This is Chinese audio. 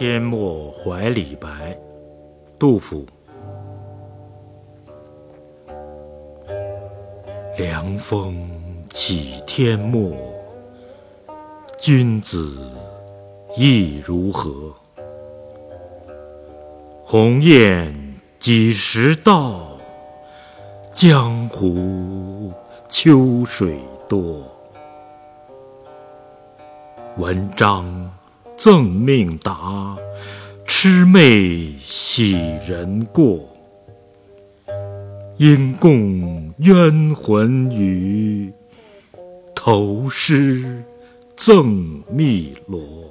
天末怀李白，杜甫。凉风起天末，君子意如何？鸿雁几时到？江湖秋水多。文章赠命达，魑魅喜人过。因共冤魂语，投诗赠汨罗。